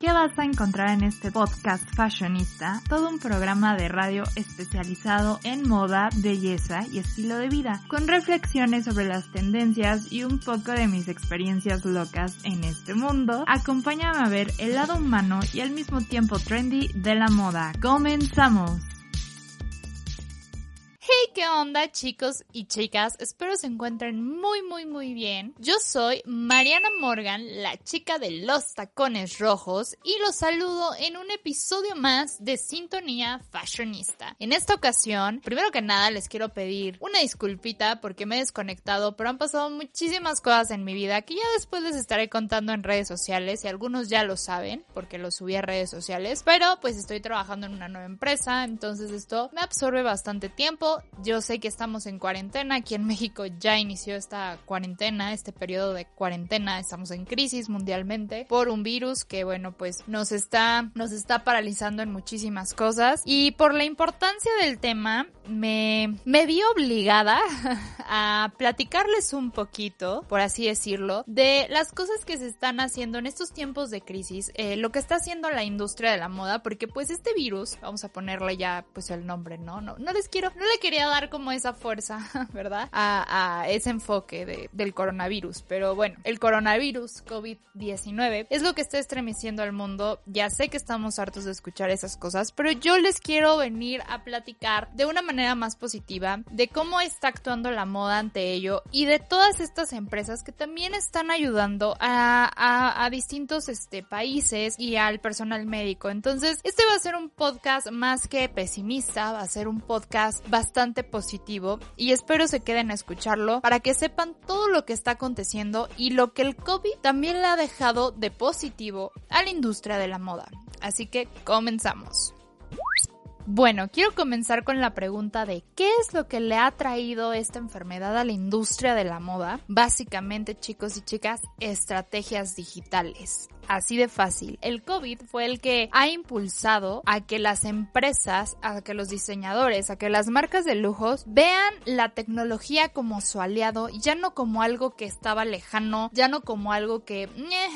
¿Qué vas a encontrar en este podcast fashionista? Todo un programa de radio especializado en moda, belleza y estilo de vida, con reflexiones sobre las tendencias y un poco de mis experiencias locas en este mundo. Acompáñame a ver el lado humano y al mismo tiempo trendy de la moda. ¡Comenzamos! ¿Qué onda chicos y chicas? Espero se encuentren muy muy muy bien. Yo soy Mariana Morgan, la chica de los tacones rojos y los saludo en un episodio más de Sintonía Fashionista. En esta ocasión, primero que nada les quiero pedir una disculpita porque me he desconectado, pero han pasado muchísimas cosas en mi vida que ya después les estaré contando en redes sociales y algunos ya lo saben porque lo subí a redes sociales, pero pues estoy trabajando en una nueva empresa, entonces esto me absorbe bastante tiempo yo sé que estamos en cuarentena, aquí en México ya inició esta cuarentena, este periodo de cuarentena, estamos en crisis mundialmente por un virus que bueno, pues nos está nos está paralizando en muchísimas cosas y por la importancia del tema me me vi obligada a platicarles un poquito, por así decirlo, de las cosas que se están haciendo en estos tiempos de crisis, eh, lo que está haciendo la industria de la moda, porque pues este virus, vamos a ponerle ya pues el nombre, ¿no? No, no les quiero, no le quiero dar como esa fuerza, ¿verdad? A, ese enfoque del coronavirus. Pero bueno, el coronavirus COVID-19 es lo que está estremeciendo al mundo. Ya sé que estamos hartos de escuchar esas cosas, pero yo les quiero venir a platicar de una manera más positiva de cómo está actuando la moda ante ello y de todas estas empresas que también están ayudando a, a distintos este, países y al personal médico. Entonces, este va a ser un podcast más que pesimista, va a ser un podcast bastante positivo y espero se queden a escucharlo para que sepan todo lo que está aconteciendo y lo que el COVID también le ha dejado de positivo a la industria de la moda. Así que comenzamos. Bueno, quiero comenzar con la pregunta de ¿qué es lo que le ha traído esta enfermedad a la industria de la moda? Básicamente, chicos y chicas, estrategias digitales. Así de fácil. El COVID fue el que ha impulsado a que las empresas, a que los diseñadores, a que las marcas de lujos vean la tecnología como su aliado, ya no como algo que estaba lejano, ya no como algo que,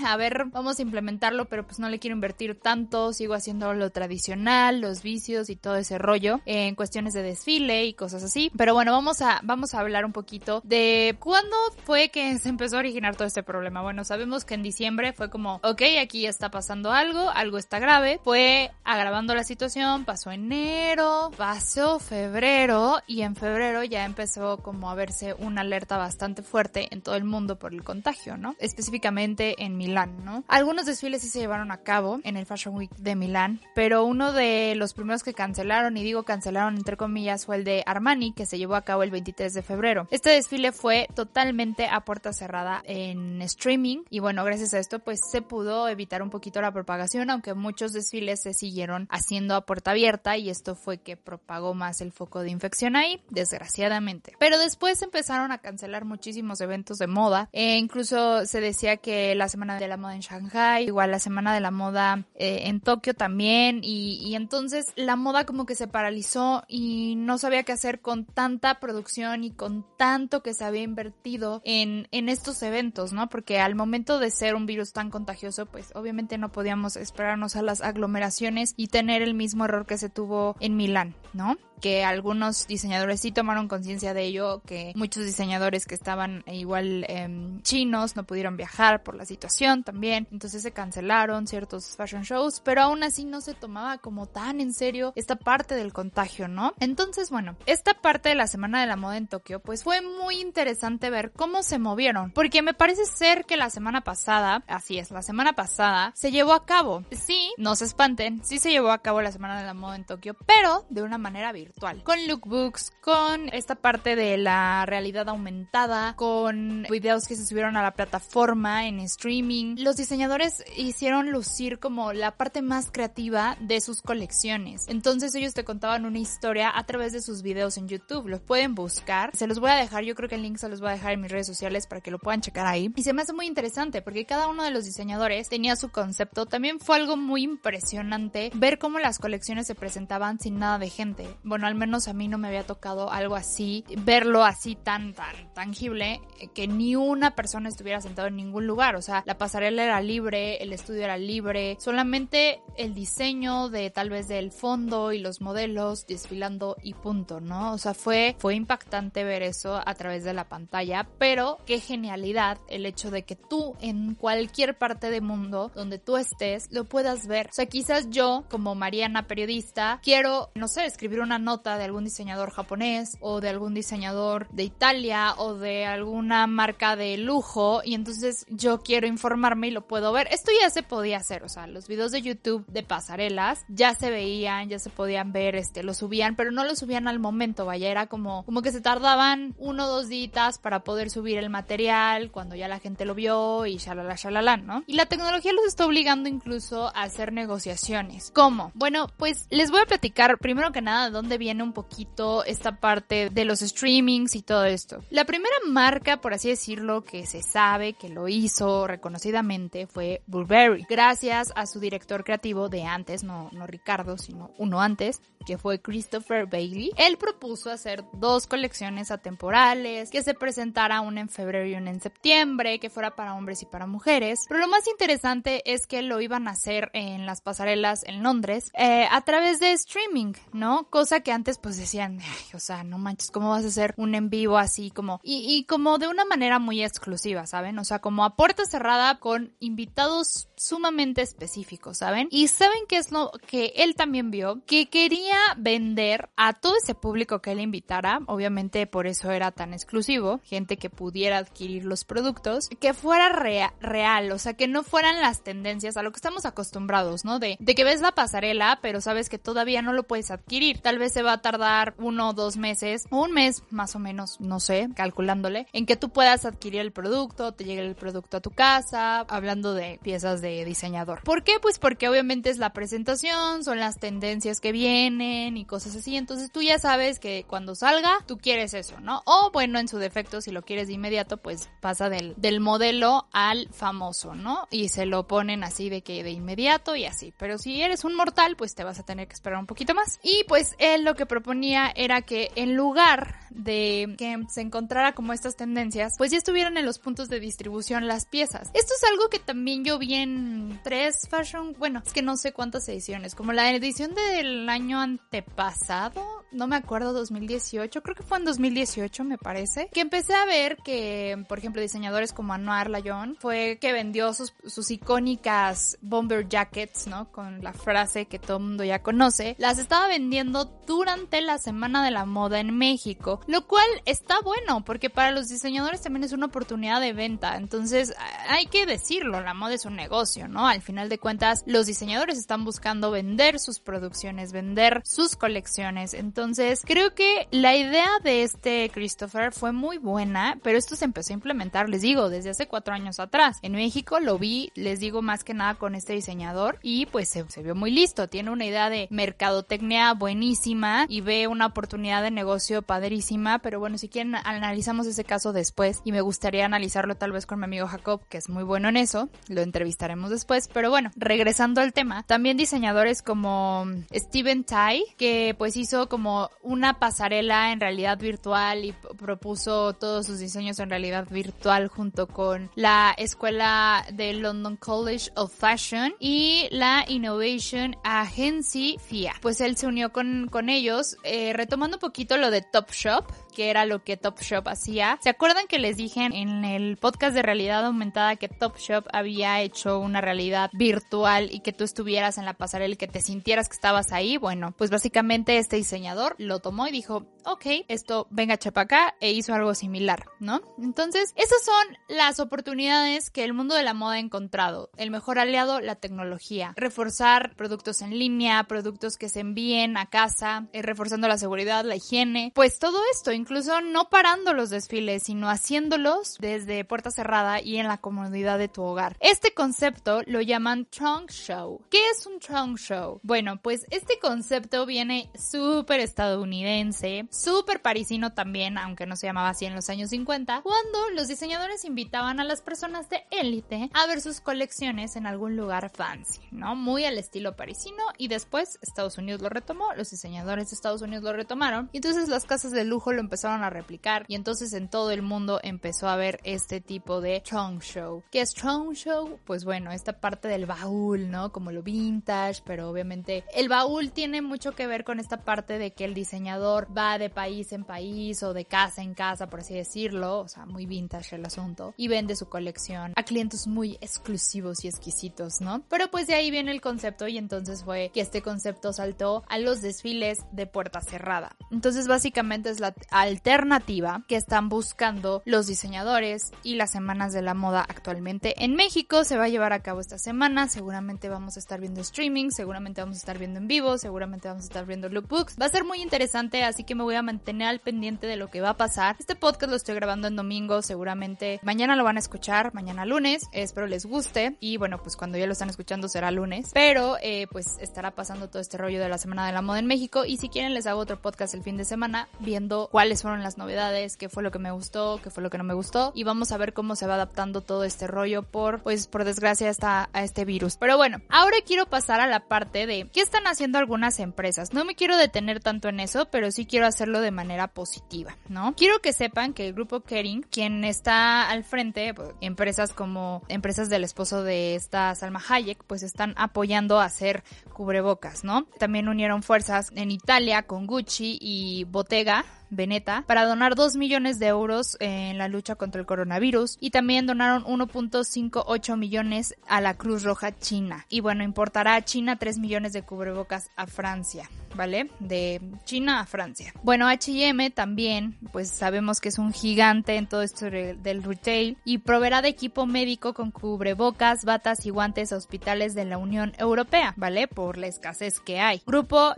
a ver, vamos a implementarlo, pero pues no le quiero invertir tanto, sigo haciendo lo tradicional, los vicios y todo ese rollo en cuestiones de desfile y cosas así. Pero bueno, vamos a, vamos a hablar un poquito de cuándo fue que se empezó a originar todo este problema. Bueno, sabemos que en diciembre fue como, ok, aquí está pasando algo, algo está grave. Fue agravando la situación, pasó enero, pasó febrero y en febrero ya empezó como a verse una alerta bastante fuerte en todo el mundo por el contagio, ¿no? Específicamente en Milán, ¿no? Algunos desfiles sí se llevaron a cabo en el Fashion Week de Milán, pero uno de los primeros que cancelaron, y digo cancelaron entre comillas, fue el de Armani, que se llevó a cabo el 23 de febrero. Este desfile fue totalmente a puerta cerrada en streaming y bueno, gracias a esto pues se pudo evitar un poquito la propagación, aunque muchos desfiles se siguieron haciendo a puerta abierta y esto fue que propagó más el foco de infección ahí, desgraciadamente. Pero después empezaron a cancelar muchísimos eventos de moda, e incluso se decía que la semana de la moda en Shanghai, igual la semana de la moda eh, en Tokio también, y, y entonces la moda como que se paralizó y no sabía qué hacer con tanta producción y con tanto que se había invertido en, en estos eventos, ¿no? Porque al momento de ser un virus tan contagioso, pues obviamente no podíamos esperarnos a las aglomeraciones y tener el mismo error que se tuvo en Milán, ¿no? Que algunos diseñadores sí tomaron conciencia de ello, que muchos diseñadores que estaban igual em, chinos no pudieron viajar por la situación también, entonces se cancelaron ciertos fashion shows, pero aún así no se tomaba como tan en serio esta parte del contagio, ¿no? Entonces, bueno, esta parte de la Semana de la Moda en Tokio, pues fue muy interesante ver cómo se movieron, porque me parece ser que la semana pasada, así es, la semana pasada, se llevó a cabo. Sí, no se espanten, sí se llevó a cabo la Semana de la Moda en Tokio, pero de una manera virtual con lookbooks, con esta parte de la realidad aumentada, con videos que se subieron a la plataforma en streaming. Los diseñadores hicieron lucir como la parte más creativa de sus colecciones. Entonces ellos te contaban una historia a través de sus videos en YouTube. Los pueden buscar. Se los voy a dejar, yo creo que el link se los voy a dejar en mis redes sociales para que lo puedan checar ahí. Y se me hace muy interesante porque cada uno de los diseñadores tenía su concepto. También fue algo muy impresionante ver cómo las colecciones se presentaban sin nada de gente. Bueno, bueno, al menos a mí no me había tocado algo así, verlo así tan, tan tangible, eh, que ni una persona estuviera sentada en ningún lugar. O sea, la pasarela era libre, el estudio era libre, solamente el diseño de tal vez del fondo y los modelos desfilando y punto, ¿no? O sea, fue, fue impactante ver eso a través de la pantalla, pero qué genialidad el hecho de que tú en cualquier parte del mundo donde tú estés lo puedas ver. O sea, quizás yo, como Mariana periodista, quiero, no sé, escribir una nota de algún diseñador japonés o de algún diseñador de Italia o de alguna marca de lujo y entonces yo quiero informarme y lo puedo ver. Esto ya se podía hacer, o sea, los videos de YouTube de pasarelas ya se veían, ya se podían ver, este, lo subían, pero no lo subían al momento, vaya, era como, como que se tardaban uno o dos días para poder subir el material cuando ya la gente lo vio y shalala shalala, ¿no? Y la tecnología los está obligando incluso a hacer negociaciones. ¿Cómo? Bueno, pues les voy a platicar primero que nada de dónde viene un poquito esta parte de los streamings y todo esto. La primera marca, por así decirlo, que se sabe que lo hizo reconocidamente fue Burberry, gracias a su director creativo de antes, no, no Ricardo, sino uno antes, que fue Christopher Bailey. Él propuso hacer dos colecciones atemporales, que se presentara una en febrero y una en septiembre, que fuera para hombres y para mujeres. Pero lo más interesante es que lo iban a hacer en las pasarelas en Londres eh, a través de streaming, ¿no? Cosa que antes pues decían, o sea, no manches, ¿cómo vas a hacer un en vivo así como... Y, como de una manera muy exclusiva, ¿saben? O sea, como a puerta cerrada con invitados sumamente específicos, ¿saben? Y saben qué es lo que él también vio, que quería vender a todo ese público que él invitara, obviamente por eso era tan exclusivo, gente que pudiera adquirir los productos, que fuera real, o sea, que no fueran las tendencias a lo que estamos acostumbrados, ¿no? De, de que ves la pasarela, pero sabes que todavía no lo puedes adquirir. Tal vez se va a tardar uno o dos meses, o un mes más o menos, no sé, calculándole, en que tú puedas adquirir el producto, te llegue el producto a tu casa, hablando de piezas de diseñador. ¿Por qué? Pues porque obviamente es la presentación, son las tendencias que vienen y cosas así, entonces tú ya sabes que cuando salga, tú quieres eso, ¿no? O bueno, en su defecto, si lo quieres de inmediato, pues pasa del, del modelo al famoso, ¿no? Y se lo ponen así de que de inmediato y así. Pero si eres un mortal, pues te vas a tener que esperar un poquito más. Y pues lo que proponía era que en lugar de que se encontrara como estas tendencias, pues ya estuvieran en los puntos de distribución las piezas. Esto es algo que también yo vi en tres fashion, bueno, es que no sé cuántas ediciones, como la edición del año antepasado, no me acuerdo, 2018, creo que fue en 2018 me parece, que empecé a ver que, por ejemplo, diseñadores como Anuar Layon fue que vendió sus, sus icónicas bomber jackets, ¿no? Con la frase que todo el mundo ya conoce, las estaba vendiendo durante la Semana de la Moda en México, lo cual está bueno porque para los diseñadores también es una oportunidad de venta, entonces hay que decirlo, la moda es un negocio, ¿no? Al final de cuentas, los diseñadores están buscando vender sus producciones, vender sus colecciones, entonces creo que la idea de este Christopher fue muy buena, pero esto se empezó a implementar, les digo, desde hace cuatro años atrás. En México lo vi, les digo más que nada con este diseñador y pues se, se vio muy listo, tiene una idea de mercadotecnia buenísima y ve una oportunidad de negocio padrísima, pero bueno, si quieren analizamos ese caso después y me gustaría analizarlo tal vez con mi amigo Jacob, que es muy bueno en eso, lo entrevistaremos después, pero bueno, regresando al tema, también diseñadores como Steven Tai, que pues hizo como una pasarela en realidad virtual y propuso todos sus diseños en realidad virtual junto con la escuela de London College of Fashion y la Innovation Agency FIA. Pues él se unió con, con ellos, eh, retomando un poquito lo de Top Shop, que era lo que Topshop hacía. ¿Se acuerdan que les dije en el podcast de realidad aumentada que Topshop había hecho una realidad virtual y que tú estuvieras en la pasarela y que te sintieras que estabas ahí? Bueno, pues básicamente este diseñador lo tomó y dijo, ok, esto venga chepa acá e hizo algo similar, ¿no? Entonces, esas son las oportunidades que el mundo de la moda ha encontrado. El mejor aliado, la tecnología. Reforzar productos en línea, productos que se envíen a casa, eh, reforzando la seguridad, la higiene. Pues todo esto, incluso no parando los desfiles, sino haciéndolos desde puerta cerrada y en la comodidad de tu hogar. Este concepto lo llaman trunk show. ¿Qué es un trunk show? Bueno, pues este concepto viene súper estadounidense, súper parisino también, aunque no se llamaba así en los años 50, cuando los diseñadores invitaban a las personas de élite a ver sus colecciones en algún lugar fancy, ¿no? Muy al estilo parisino y después Estados Unidos lo retomó, los diseñadores de Estados Unidos lo retomaron y entonces las casas de lujo lo empezaron a replicar y entonces en todo el mundo empezó a ver este tipo de trunk show. ¿Qué es trunk show? Pues bueno, esta parte del baúl, ¿no? Como lo vintage, pero obviamente el baúl tiene mucho que ver con esta parte de que el diseñador va de país en país o de casa en casa, por así decirlo, o sea, muy vintage el asunto, y vende su colección a clientes muy exclusivos y exquisitos, ¿no? Pero pues de ahí viene el concepto y entonces fue que este concepto saltó a los desfiles de puerta cerrada. Entonces básicamente es la alternativa que están buscando los diseñadores y las semanas de la moda actualmente en México. Se va a llevar a cabo esta semana, seguramente vamos a estar viendo streaming, seguramente vamos a estar viendo en vivo, seguramente vamos a estar viendo lookbooks. Va a ser muy interesante, así que me voy a mantener al pendiente de lo que va a pasar. Este podcast lo estoy grabando en domingo, seguramente mañana lo van a escuchar, mañana lunes, espero les guste y bueno, pues cuando ya lo están escuchando será lunes, pero eh, pues estará pasando todo este rollo de la Semana de la Moda en México y si quieren les hago otro podcast el fin de semana viendo cuáles fueron las novedades, qué fue lo que me gustó, qué fue lo que no me gustó y vamos a ver cómo se va adaptando todo este rollo por, pues por desgracia está a este virus. Pero bueno, ahora quiero pasar a la parte de qué están haciendo algunas empresas. No me quiero detener tanto en eso, pero sí quiero hacerlo de manera positiva, ¿no? Quiero que sepan que el grupo Kering, quien está al frente, pues, empresas como empresas del esposo de esta Salma Hayek, pues están apoyando a hacer cubrebocas, ¿no? También unieron fuerzas en Italia con Gucci y Bottega Veneta para donar 2 millones de euros en la lucha contra el coronavirus y también donaron 1.58 millones a la Cruz Roja China. Y bueno, importará a China 3 millones de cubrebocas a Francia. ¿Vale? De China a Francia. Bueno, HM también, pues sabemos que es un gigante en todo esto del retail y proveerá de equipo médico con cubrebocas, batas y guantes a hospitales de la Unión Europea, ¿vale? Por la escasez que hay. Grupo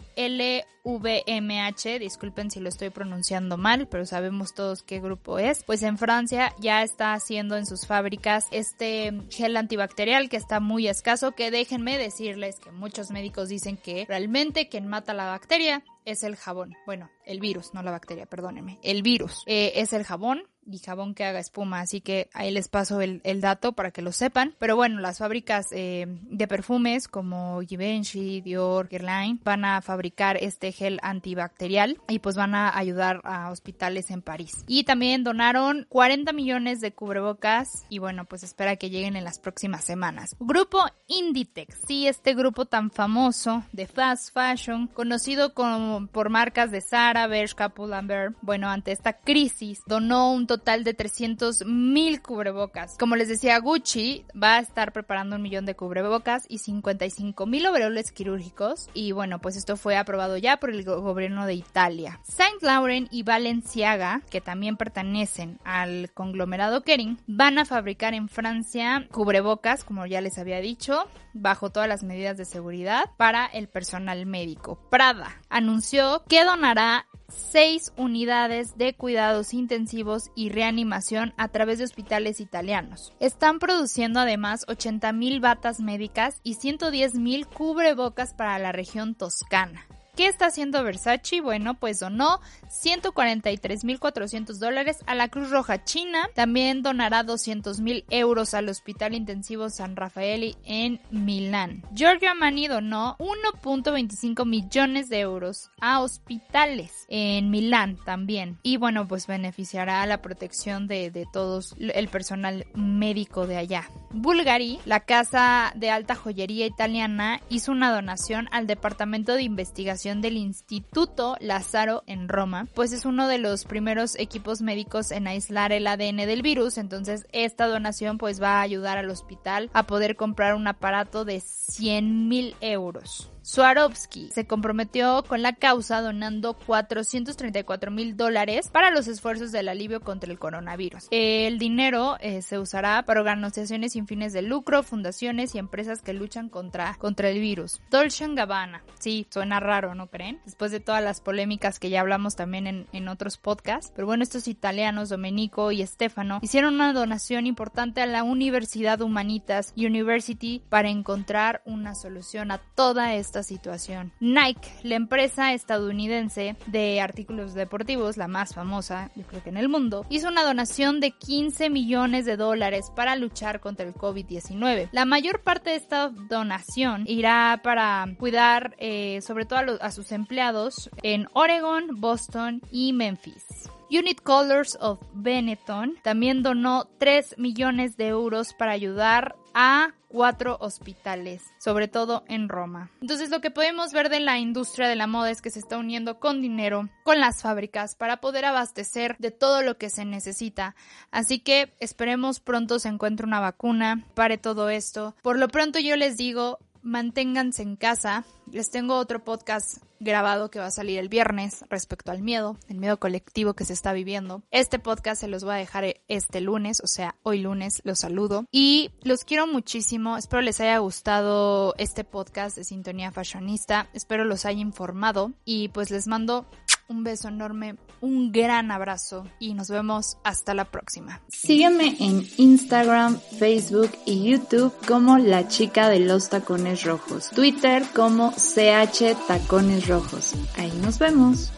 LVMH, disculpen si lo estoy pronunciando mal, pero sabemos todos qué grupo es. Pues en Francia ya está haciendo en sus fábricas este gel antibacterial que está muy escaso, que déjenme decirles que muchos médicos dicen que realmente quien mata la bacteria es el jabón. Bueno, el virus, no la bacteria, perdónenme. El virus eh, es el jabón y jabón que haga espuma, así que ahí les paso el, dato para que lo sepan. Pero bueno, las fábricas eh, de perfumes como Givenchy, Dior, Guerlain van a fabricar este gel antibacterial y pues van a ayudar a hospitales en París. Y también donaron 40 millones de cubrebocas y bueno, pues espera que lleguen en las próximas semanas. Grupo Inditex, sí, este grupo tan famoso de fast fashion, conocido como, por marcas de Zara, Bershka, Pull&Bear, bueno, ante esta crisis donó un de 300 mil cubrebocas. Como les decía, Gucci va a estar preparando un millón de cubrebocas y 55 mil overoles quirúrgicos. Y bueno, pues esto fue aprobado ya por el gobierno de Italia. Saint Laurent y Balenciaga, que también pertenecen al conglomerado Kering, van a fabricar en Francia cubrebocas, como ya les había dicho, bajo todas las medidas de seguridad para el personal médico. Prada anunció que donará seis unidades de cuidados intensivos y reanimación a través de hospitales italianos. Están produciendo además 80.000 batas médicas y 110.000 cubrebocas para la región toscana. ¿Qué está haciendo Versace? Bueno, pues donó 143.400 dólares a la Cruz Roja China. También donará 200.000 euros al Hospital Intensivo San Rafaeli en Milán. Giorgio Armani donó 1.25 millones de euros a hospitales en Milán también. Y bueno, pues beneficiará a la protección de, de todos el personal médico de allá. Bulgari, la casa de alta joyería italiana, hizo una donación al Departamento de Investigación del Instituto Lázaro en Roma, pues es uno de los primeros equipos médicos en aislar el ADN del virus, entonces esta donación pues va a ayudar al hospital a poder comprar un aparato de 100 mil euros. Swarovski se comprometió con la causa donando 434 mil dólares para los esfuerzos del alivio contra el coronavirus. El dinero eh, se usará para organizaciones sin fines de lucro, fundaciones y empresas que luchan contra, contra el virus. Dolce Gabbana, sí, suena raro, ¿no creen? Después de todas las polémicas que ya hablamos también en, en otros podcasts, pero bueno, estos italianos, Domenico y Stefano, hicieron una donación importante a la Universidad Humanitas University para encontrar una solución a toda esta situación. Nike, la empresa estadounidense de artículos deportivos, la más famosa, yo creo que en el mundo, hizo una donación de 15 millones de dólares para luchar contra el COVID-19. La mayor parte de esta donación irá para cuidar eh, sobre todo a, a sus empleados en Oregon, Boston y Memphis. Unit Colors of Benetton también donó 3 millones de euros para ayudar a cuatro hospitales, sobre todo en Roma. Entonces lo que podemos ver de la industria de la moda es que se está uniendo con dinero, con las fábricas, para poder abastecer de todo lo que se necesita. Así que esperemos pronto se encuentre una vacuna, para todo esto. Por lo pronto yo les digo, manténganse en casa. Les tengo otro podcast grabado que va a salir el viernes respecto al miedo, el miedo colectivo que se está viviendo. Este podcast se los voy a dejar este lunes, o sea, hoy lunes los saludo y los quiero muchísimo. Espero les haya gustado este podcast de Sintonía Fashionista. Espero los haya informado y pues les mando un beso enorme, un gran abrazo y nos vemos hasta la próxima. Sígueme en Instagram, Facebook y YouTube como La Chica de los Tacones Rojos. Twitter como CH Tacones Rojos. Ahí nos vemos.